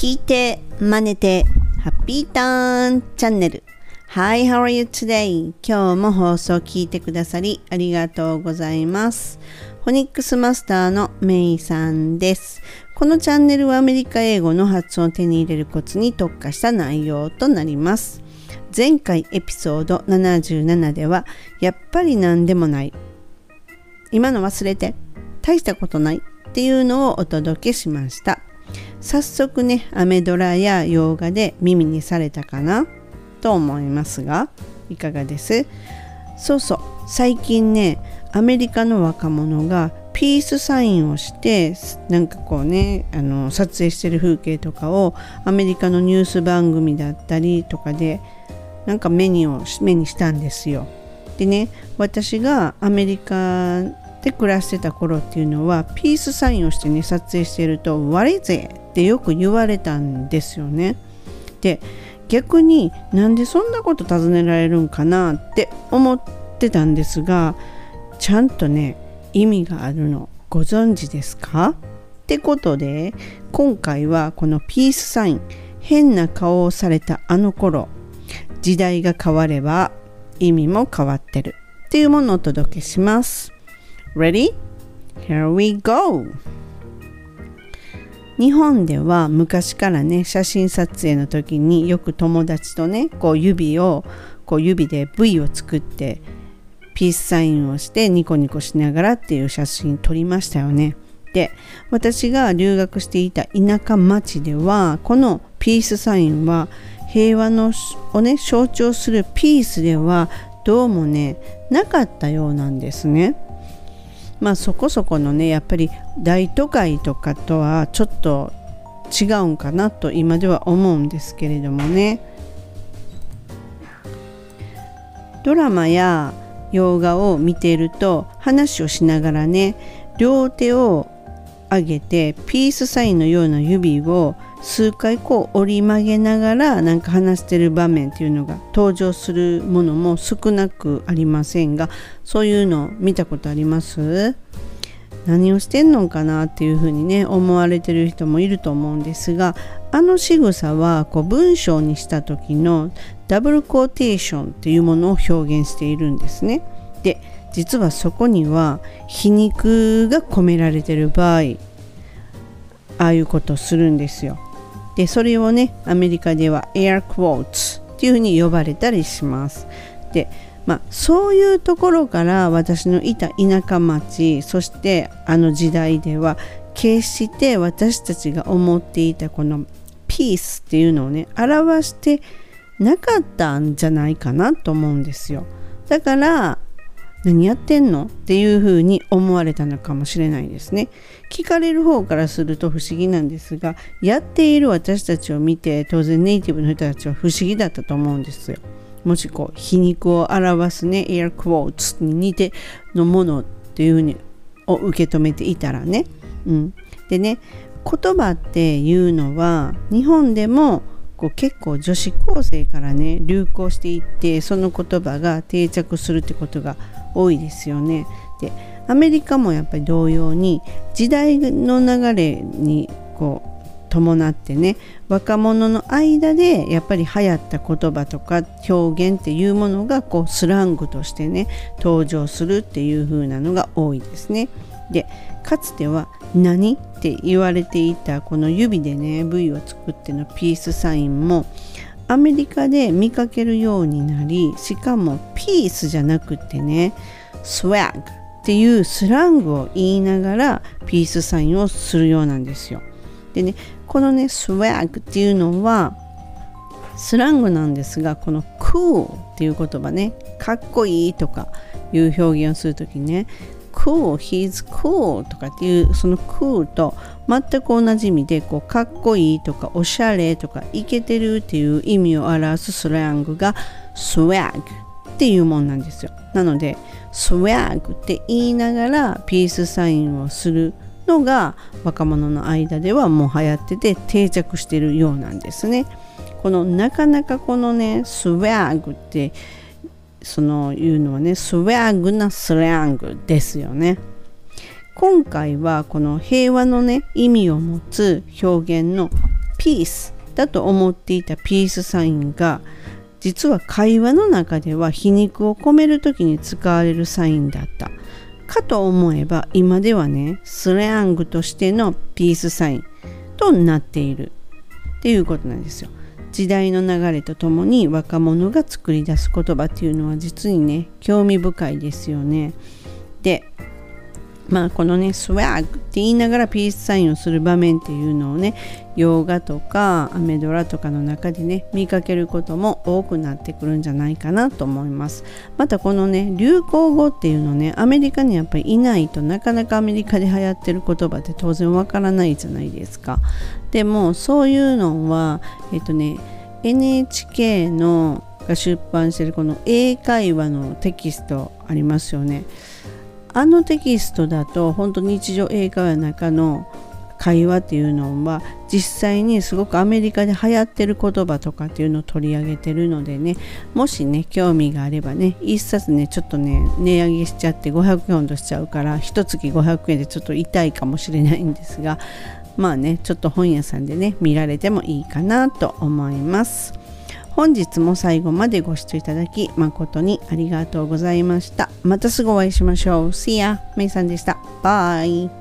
聞いて、真似て、ハッピーターンチャンネル。Hi, how are you today? 今日も放送聞いてくださりありがとうございます。フォニックスマスターのメイさんです。このチャンネルはアメリカ英語の発音を手に入れるコツに特化した内容となります。前回エピソード77では、やっぱり何でもない。今の忘れて、大したことないっていうのをお届けしました。早速ね、アメドラや洋画で耳にされたかな？と思いますが、いかがです？そうそう、最近ね、アメリカの若者がピースサインをしてなんかこうねあの撮影してる風景とかをアメリカのニュース番組だったりとかでなんか目にを目にしたんですよ。でね私がアメリカで暮らしてた頃っていうのはピースサインをしてね撮影してると「悪いぜ!」ってよく言われたんですよね。で逆になんでそんなこと尋ねられるんかなって思ってたんですがちゃんとね意味があるのご存知ですか？ってことで今回はこのピースサイン変な顔をされたあの頃時代が変われば意味も変わってるっていうものをお届けします Ready? Here we go! 日本では昔からね写真撮影の時によく友達とねこう指をこう指で V を作ってピースサインをしてニコニコしながらっていう写真撮りましたよね。で私が留学していた田舎町ではこのピースサインは平和のをね象徴するピースではどうもねなかったようなんですね。まあそこそこのねやっぱり大都会とかとはちょっと違うんかなと今では思うんですけれどもね。ドラマや洋画を見ていると話をしながらね両手を上げてピースサインのような指を数回こう折り曲げながらなんか話してる場面っていうのが登場するものも少なくありませんがそういうの見たことあります？何をしてんのかなっていうふうにね思われてる人もいると思うんですがあの仕草はこう文章にした時のダブルコーテーションっていうものを表現しているんですね。で実はそこには皮肉が込められてる場合ああいうことをするんですよ。でそれをねアメリカではエアクォーツっていうふうに呼ばれたりします。でまあ、そういうところから私のいた田舎町そしてあの時代では決して私たちが思っていたこのピースっていうのをね表してなかったんじゃないかなと思うんですよだから何やってんの？っていうふうに思われたのかもしれないですね。聞かれる方からすると不思議なんですがやっている私たちを見て当然ネイティブの人たちは不思議だったと思うんですよ。もしこう皮肉を表すねエアクォーツに似てのものっていうふうにを受け止めていたらね、うん、でね言葉っていうのは日本でもこう結構女子高生からね流行していってその言葉が定着するってことが多いですよね。でアメリカもやっぱり同様に時代の流れにこう伴ってね若者の間でやっぱり流行った言葉とか表現っていうものがこうスラングとしてね登場するっていう風なのが多いですね。でかつては「何?」って言われていたこの指でね V を作ってのピースサインもアメリカで見かけるようになりしかもピースじゃなくってねスワッグっていうスラングを言いながらピースサインをするようなんですよ。でねこのねスワッグっていうのはスラングなんですがこの cool っていう言葉ねかっこいいとかいう表現をするときね cool, he's cool とかっていうその cool と全く同じ意味でこうかっこいいとかおしゃれとかイケてるっていう意味を表すスラングが swag っていうもんなんですよ。なので swag って言いながらピースサインをするのが若者の間ではもう流行ってて定着してるようなんですね。このなかなかこのね swag ってそのいうのはねスウェーグなスラングですよね。今回はこの平和のね意味を持つ表現のピースだと思っていたピースサインが実は会話の中では皮肉を込める時に使われるサインだった。かと思えば今ではねスラングとしてのピースサインとなっているっていうことなんですよ。時代の流れとともに若者が作り出す言葉っていうのは実にね興味深いですよね。でまあこのねスワッグって言いながらピースサインをする場面っていうのをね洋画とかアメドラとかの中でね見かけることも多くなってくるんじゃないかなと思います。またこのね流行語っていうのねアメリカにやっぱりいないとなかなかアメリカで流行ってる言葉って当然わからないじゃないですか。でもそういうのはえっとね NHK のが出版してるこの英会話のテキストありますよね。あのテキストだと本当日常英会話の中の会話っていうのは実際にすごくアメリカで流行ってる言葉とかっていうのを取り上げてるのでねもしね興味があればね一冊ねちょっとね値上げしちゃって500円としちゃうから一月500円でちょっと痛いかもしれないんですがまあねちょっと本屋さんでね見られてもいいかなと思います。本日も最後までご視聴いただき誠にありがとうございました。またすぐお会いしましょう。See ya! めいさんでした。バイ